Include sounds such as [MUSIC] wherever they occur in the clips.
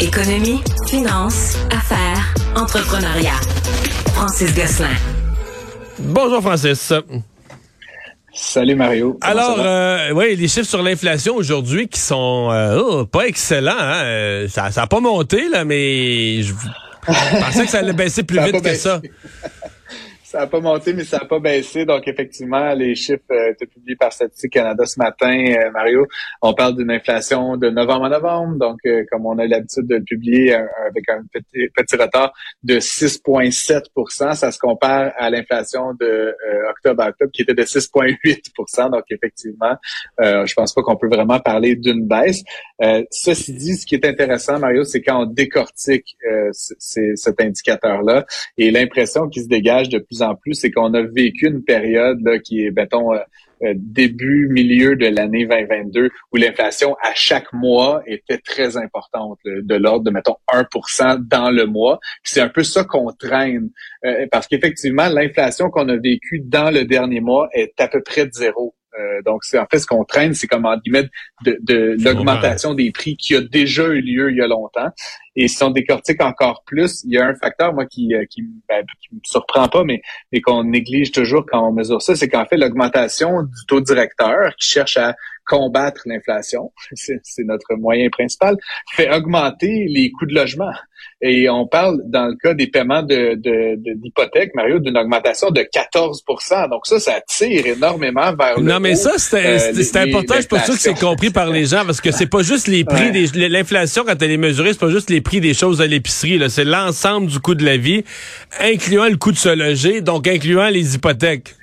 Économie, finance, affaires, entrepreneuriat. Francis Gosselin. Bonjour Francis. Salut Mario. Alors, euh, oui, les chiffres sur l'inflation aujourd'hui qui sont euh, oh, pas excellents. Hein? Ça n'a pas monté, là, mais je pensais que ça allait baisser plus vite que ça. [LAUGHS] Ça n'a pas monté, mais ça n'a pas baissé. Donc, effectivement, les chiffres euh, publiés par Statistique Canada ce matin, euh, Mario. On parle d'une inflation de novembre à novembre. Donc, euh, comme on a l'habitude de le publier avec un petit, petit retard de 6,7% Ça se compare à l'inflation de octobre à octobre qui était de 6,8% Donc, effectivement, je pense pas qu'on peut vraiment parler d'une baisse. ceci dit, ce qui est intéressant, Mario, c'est quand on décortique cet indicateur-là et l'impression qui se dégage de plus en plus, c'est qu'on a vécu une période qui est, mettons, euh, euh, début, milieu de l'année 2022, où l'inflation à chaque mois était très importante, de l'ordre de, mettons, 1% dans le mois. C'est un peu ça qu'on traîne, euh, parce qu'effectivement, l'inflation qu'on a vécue dans le dernier mois est à peu près de zéro. Donc, c'est en fait ce qu'on traîne, c'est comme en guillemets de, de l'augmentation des prix qui a déjà eu lieu il y a longtemps. Et si on décortique encore plus, il y a un facteur, moi, qui, euh, qui, ben, qui me surprend pas, mais, mais qu'on néglige toujours quand on mesure ça, c'est qu'en fait, l'augmentation du taux directeur qui cherche à combattre l'inflation, [LAUGHS] c'est notre moyen principal, fait augmenter les coûts de logement. Et on parle, dans le cas des paiements de, d'hypothèque, Mario, d'une augmentation de 14% Donc ça, ça tire énormément vers le Non, mais ça, c'est euh, important. Je suis pas sûr que c'est compris par les gens, parce que c'est pas juste les prix, des, l'inflation, quand elle est mesurée, c'est pas juste les prix des choses à l'épicerie, c'est l'ensemble du coût de la vie, incluant le coût de se loger, donc incluant les hypothèques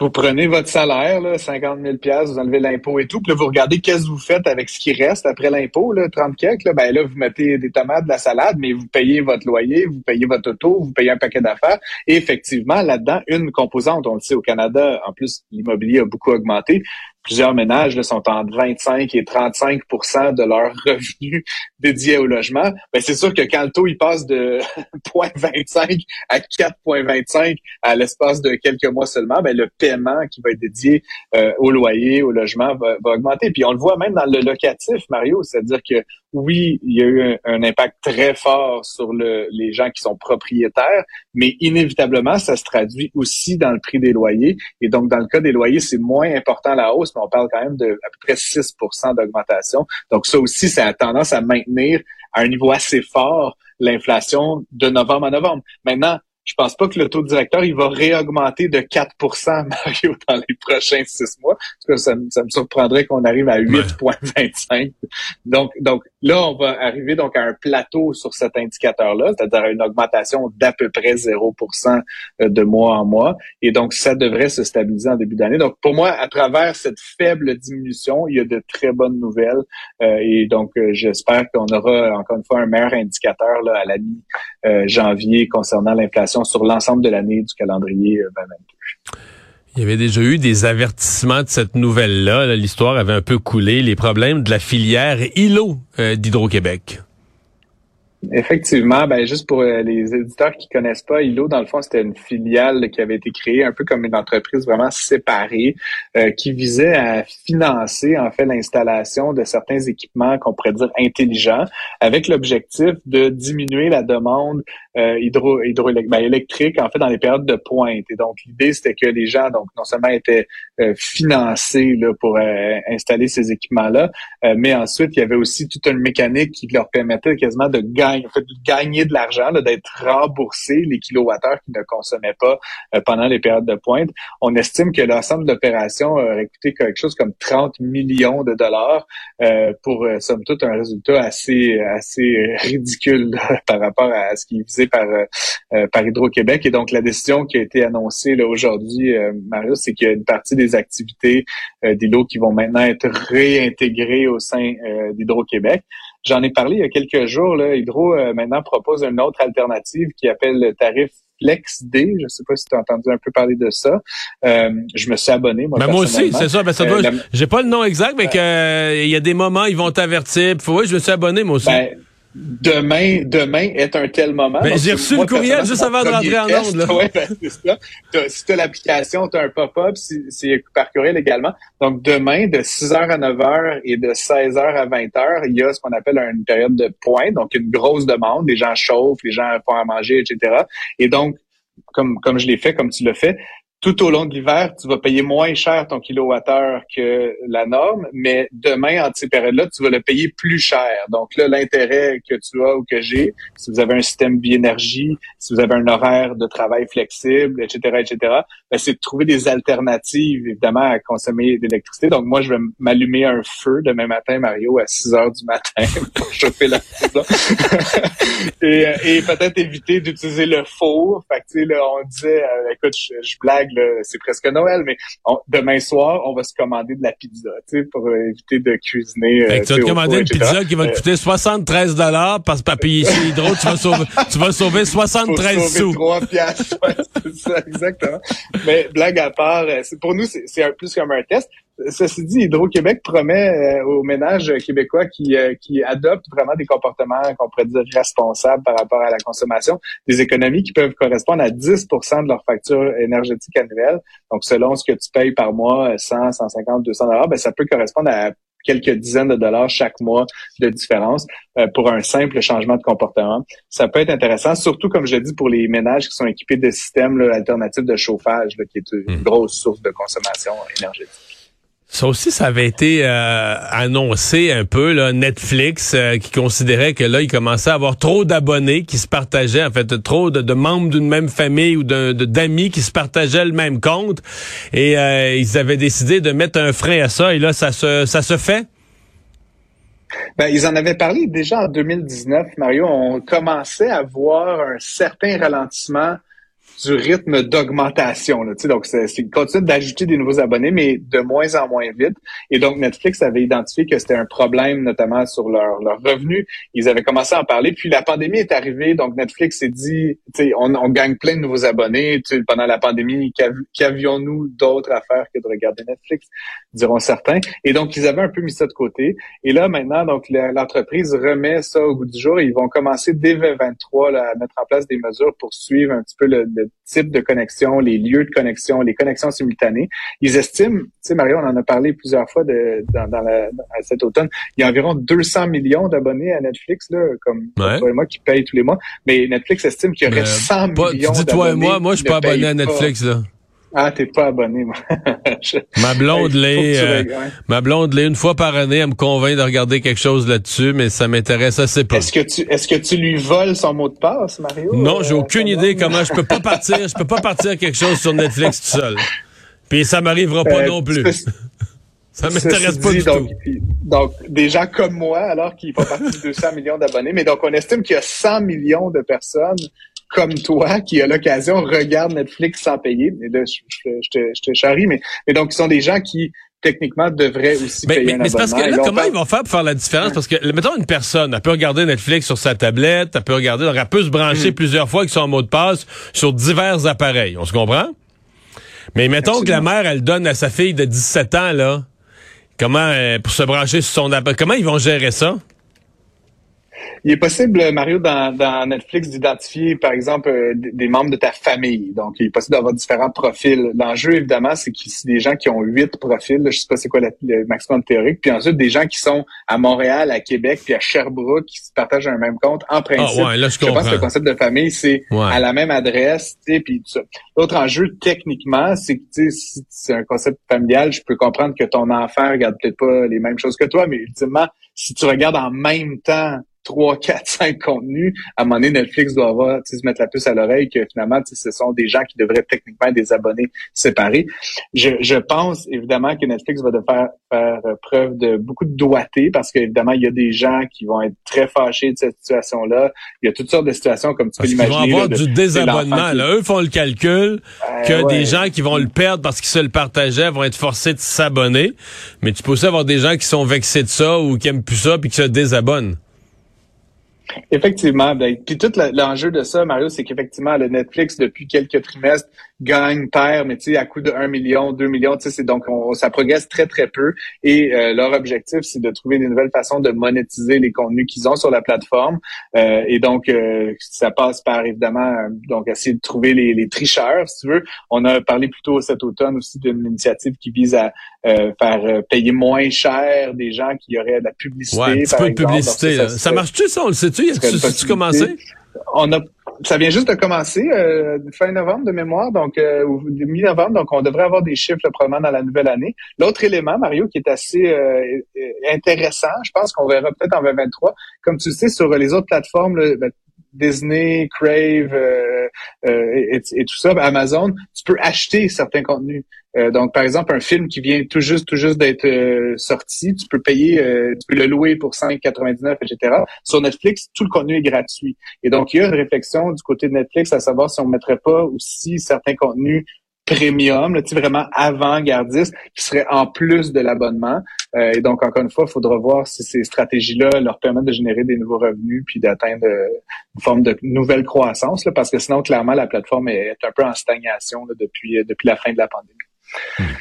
vous prenez votre salaire, là, 50 000 vous enlevez l'impôt et tout, puis là, vous regardez qu'est-ce que vous faites avec ce qui reste après l'impôt, là, 30 quelques, là, ben là, vous mettez des tomates, de la salade, mais vous payez votre loyer, vous payez votre auto, vous payez un paquet d'affaires. Et effectivement, là-dedans, une composante, on le sait au Canada, en plus, l'immobilier a beaucoup augmenté, plusieurs ménages sont entre 25 et 35% de leurs [LAUGHS] revenus dédiés au logement, ben c'est sûr que quand le taux il passe de [LAUGHS] 0.25 à 4.25 à l'espace de quelques mois seulement, ben le paiement qui va être dédié euh, au loyer, au logement va, va, augmenter. Puis on le voit même dans le locatif, Mario, c'est-à-dire que oui, il y a eu un, impact très fort sur le, les gens qui sont propriétaires, mais inévitablement, ça se traduit aussi dans le prix des loyers. Et donc, dans le cas des loyers, c'est moins important la hausse, mais on parle quand même de à peu près 6% d'augmentation. Donc, ça aussi, ça a tendance à maintenir à un niveau assez fort l'inflation de novembre à novembre. Maintenant, je pense pas que le taux directeur, il va réaugmenter de 4% [LAUGHS] Mario, dans les prochains six mois. ça, ça me surprendrait qu'on arrive à 8,25. Donc, donc là, on va arriver donc à un plateau sur cet indicateur-là, c'est-à-dire une augmentation d'à peu près 0% euh, de mois en mois. Et donc, ça devrait se stabiliser en début d'année. Donc, pour moi, à travers cette faible diminution, il y a de très bonnes nouvelles. Euh, et donc, euh, j'espère qu'on aura encore une fois un meilleur indicateur là, à la mi-janvier concernant l'inflation sur l'ensemble de l'année du calendrier 2022. Euh, Il y avait déjà eu des avertissements de cette nouvelle-là. L'histoire avait un peu coulé. Les problèmes de la filière îlot euh, d'Hydro-Québec. Effectivement, ben juste pour euh, les éditeurs qui connaissent pas, ILO, dans le fond, c'était une filiale qui avait été créée un peu comme une entreprise vraiment séparée, euh, qui visait à financer en fait l'installation de certains équipements qu'on pourrait dire intelligents, avec l'objectif de diminuer la demande euh, hydro, hydroélectrique, ben, électrique en fait dans les périodes de pointe. Et donc l'idée c'était que les gens donc non seulement étaient financés là, pour installer ces équipements-là, mais ensuite il y avait aussi toute une mécanique qui leur permettait quasiment de gagner fait, gagner de l'argent, d'être remboursé les kilowattheures qu'ils ne consommaient pas euh, pendant les périodes de pointe. On estime que l'ensemble de l'opération aurait coûté quelque chose comme 30 millions de dollars euh, pour, euh, somme toute, un résultat assez assez ridicule [LAUGHS] par rapport à ce qui est visé par, par Hydro-Québec. Et donc, la décision qui a été annoncée aujourd'hui, Marius, c'est qu'il y a une partie des activités d'îlot qui vont maintenant être réintégrées au sein d'Hydro-Québec. J'en ai parlé il y a quelques jours. Là, Hydro euh, maintenant propose une autre alternative qui appelle le tarif Flex D. Je ne sais pas si tu as entendu un peu parler de ça. Euh, je me suis abonné. Moi, ben, moi aussi, c'est ça. Ben, ça J'ai pas le nom exact, mais qu'il y a des moments, ils vont t'avertir. Oui, je me suis abonné, moi aussi. Ben, demain, demain est un tel moment. Ben, j'ai reçu le courriel juste avant de rentrer en onde. Là. [LAUGHS] Ouais, ben, c'est si tu as l'application, tu as un pop-up, c'est par courriel également. Donc, demain, de 6h à 9h et de 16h à 20h, il y a ce qu'on appelle une période de pointe, donc une grosse demande. Les gens chauffent, les gens font à manger, etc. Et donc, comme, comme je l'ai fait, comme tu l'as fait, tout au long de l'hiver, tu vas payer moins cher ton kilowattheure que la norme, mais demain, en ces périodes-là, tu vas le payer plus cher. Donc là, l'intérêt que tu as ou que j'ai, si vous avez un système biénergie, si vous avez un horaire de travail flexible, etc., etc., ben, c'est de trouver des alternatives, évidemment, à consommer d'électricité. Donc moi, je vais m'allumer un feu demain matin, Mario, à 6 heures du matin [LAUGHS] pour chauffer la maison. [LAUGHS] et, et peut-être éviter d'utiliser le four. Fait que, là, on disait, euh, écoute, je blague, c'est presque Noël, mais demain soir, on va se commander de la pizza, tu sais, pour éviter de cuisiner. Euh, tu vas te commander une pizza qui va te coûter 73 dollars parce que papier chez Hydro, tu vas sauver, tu vas sauver 73 Faut sauver 3 piastres, c'est ça, exactement. mais blague à part, euh, pour nous, c'est plus comme un test. Ceci dit, Hydro-Québec promet euh, aux ménages québécois qui, euh, qui adoptent vraiment des comportements qu'on pourrait dire responsables par rapport à la consommation, des économies qui peuvent correspondre à 10% de leur facture énergétique annuelle. Donc, selon ce que tu payes par mois, 100, 150, 200 dollars, ben, ça peut correspondre à quelques dizaines de dollars chaque mois de différence euh, pour un simple changement de comportement. Ça peut être intéressant, surtout comme je l'ai dit pour les ménages qui sont équipés de systèmes alternatifs de chauffage, qui est une hmm. grosse source de consommation énergétique. Ça aussi, ça avait été euh, annoncé un peu, là, Netflix, euh, qui considérait que là, il commençait à avoir trop d'abonnés qui se partageaient, en fait, trop de, membres d'une même famille ou d'amis qui se partageaient le même compte. Et euh, ils avaient décidé de mettre un frein à ça. Et là, ça se, fait? Ben, ils en avaient parlé déjà en 2019, Mario. On commençait à voir un certain ralentissement du rythme d'augmentation. Donc, c'est continue d'ajouter des nouveaux abonnés, mais de moins en moins vite. Et donc, Netflix avait identifié que c'était un problème, notamment sur leurs leur revenus. Ils avaient commencé à en parler. Puis la pandémie est arrivée, donc Netflix s'est dit, on, on gagne plein de nouveaux abonnés. Pendant la pandémie, qu'avions-nous d'autres à faire que de regarder Netflix, diront certains. Et donc, ils avaient un peu mis ça de côté. Et là, maintenant, donc l'entreprise remet ça au goût du jour. Ils vont commencer dès 2023 à mettre en place des mesures pour suivre un petit peu le type de connexion, les lieux de connexion, les connexions simultanées. Ils estiment, tu sais, Mario, on en a parlé plusieurs fois de, dans, dans, la, cet automne, il y a environ 200 millions d'abonnés à Netflix, là, comme toi et moi qui payent tous les mois. Mais Netflix estime qu'il y aurait 100 millions d'abonnés. Dis-toi et moi, moi, je suis pas abonné à Netflix, là. Ah, t'es pas abonné, moi. [LAUGHS] ma blonde l'est. Euh, ma blonde l'est une fois par année. Elle me convainc de regarder quelque chose là-dessus, mais ça m'intéresse assez peu. Est-ce que tu, est-ce que tu lui voles son mot de passe, Mario? Non, j'ai aucune euh, idée comment je peux pas partir. Je peux pas partir quelque chose sur Netflix tout seul. Puis ça m'arrivera pas euh, non plus. [LAUGHS] Ça m'intéresse pas du donc, tout. Donc, des gens comme moi, alors qu'ils font partie de 200 millions d'abonnés, mais donc on estime qu'il y a 100 millions de personnes comme toi qui a l'occasion regarde Netflix sans payer. Et là, je, je, te, je te charrie, mais, mais donc, ce sont des gens qui techniquement devraient aussi payer mais, un mais parce que là, comment ils vont faire pour faire la différence? Parce que, mettons, une personne, elle peut regarder Netflix sur sa tablette, elle peut regarder, elle peut se brancher mm. plusieurs fois avec son mot de passe sur divers appareils. On se comprend? Mais mettons que la mère, elle donne à sa fille de 17 ans, là, comment, euh, pour se brancher sur son appareil, comment ils vont gérer ça? Il est possible, Mario, dans, dans Netflix, d'identifier, par exemple, euh, des membres de ta famille. Donc, il est possible d'avoir différents profils. L'enjeu, évidemment, c'est a des gens qui ont huit profils. je sais pas c'est quoi le maximum théorique. Puis ensuite, des gens qui sont à Montréal, à Québec, puis à Sherbrooke, qui se partagent un même compte. En principe, ah, je, pense que le concept de famille, c'est à la même adresse. Puis L'autre enjeu, techniquement, c'est que si c'est un concept familial, je peux comprendre que ton enfant regarde peut-être pas les mêmes choses que toi, mais ultimement, si tu regardes en même temps trois, quatre, cinq contenus, à un moment donné, Netflix doit avoir, se mettre la puce à l'oreille que finalement, ce sont des gens qui devraient techniquement être des abonnés séparés. Je, je pense évidemment que Netflix va devoir faire preuve de beaucoup de doigté parce qu'évidemment, il y a des gens qui vont être très fâchés de cette situation-là. Il y a toutes sortes de situations comme tu peux l'imaginer. Ils vont avoir du désabonnement. Là. Eux font le calcul ben que des gens qui vont le perdre parce qu'ils se le partageaient vont être forcés de s'abonner. Mais tu peux aussi avoir des gens qui sont vexés de ça ou qui aiment plus ça puis qui se désabonnent. Effectivement. Ben, puis tout l'enjeu de ça, Mario, c'est qu'effectivement, le Netflix, depuis quelques trimestres, gagne, perd, mais tu sais, à coût de 1 million, 2 millions, tu sais, c'est donc ça progresse très, très peu. Et euh, leur objectif, c'est de trouver des nouvelles façons de monétiser les contenus qu'ils ont sur la plateforme. Euh, et donc, euh, ça passe par évidemment donc essayer de trouver les, les, tricheurs, si tu veux. On a parlé plus tôt cet automne aussi d'une initiative qui vise à faire payer moins cher des gens qui auraient de la publicité. Ouais, un petit peu de publicité. ça, marche-tu ça? On le sait-tu? As-tu commencé? On a ça vient juste de commencer euh, fin novembre de mémoire, donc euh, mi-novembre, donc on devrait avoir des chiffres probablement dans la nouvelle année. L'autre élément, Mario, qui est assez euh, intéressant, je pense qu'on verra peut-être en 2023, comme tu sais, sur les autres plateformes, ben, Disney, Crave euh, et, et, tout ça, Amazon, tu peux acheter certains contenus. Euh, donc, par exemple, un film qui vient tout juste, tout juste d'être euh, sorti, tu peux payer, euh, tu peux le louer pour 5,99, etc. Sur Netflix, tout le contenu est gratuit. Et donc, il y a une réflexion du côté de Netflix à savoir si on ne mettrait pas aussi certains contenus premium, là, vraiment avant-gardiste, qui serait en plus de l'abonnement. et donc, encore une fois, il faudra voir si ces stratégies-là leur permettent de générer des nouveaux revenus puis d'atteindre une forme de nouvelle croissance, là, parce que sinon, clairement, la plateforme est un peu en stagnation depuis, depuis la fin de la pandémie.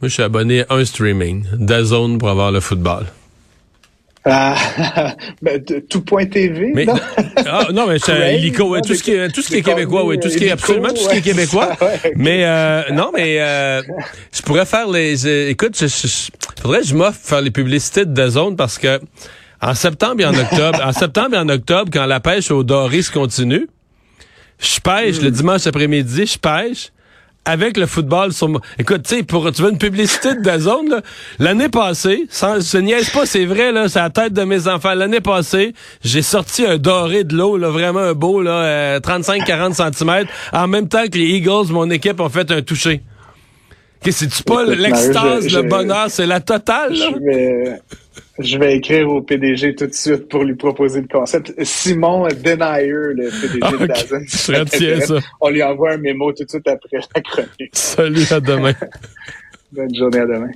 Moi, je suis abonné à un streaming, DAZN pour avoir le football. Ah, [LAUGHS] ben, tout point TV. non? [LAUGHS] ah, non, mais c'est illico, tout, ce qui est, tout ce qui est québécois, oui, tout ce qui est absolument tout ce qui est québécois. Mais euh, non, mais euh, je pourrais faire les. Euh, écoute, je, faudrait que je m'offre faire les publicités de DAZN parce que en septembre et en octobre, en septembre et en octobre, quand la pêche au doré se continue, je pêche le hmm. dimanche après-midi, je pêche avec le football sur Écoute, tu sais, pour tu veux une publicité de Dazone, l'année passée, sans se niaise pas, c'est vrai, là, c'est la tête de mes enfants. L'année passée, j'ai sorti un doré de l'eau, là, vraiment un beau, là, 35-40 euh, cm, en même temps que les Eagles, mon équipe, ont fait un toucher. C'est-tu pas l'extase, le bonheur, c'est la totale, là? Je vais écrire au PDG tout de suite pour lui proposer le concept. Simon Denier, le PDG de Dazen. ça. On lui envoie un mémo tout de suite après la chronique. Salut, à demain. [LAUGHS] Bonne journée, à demain.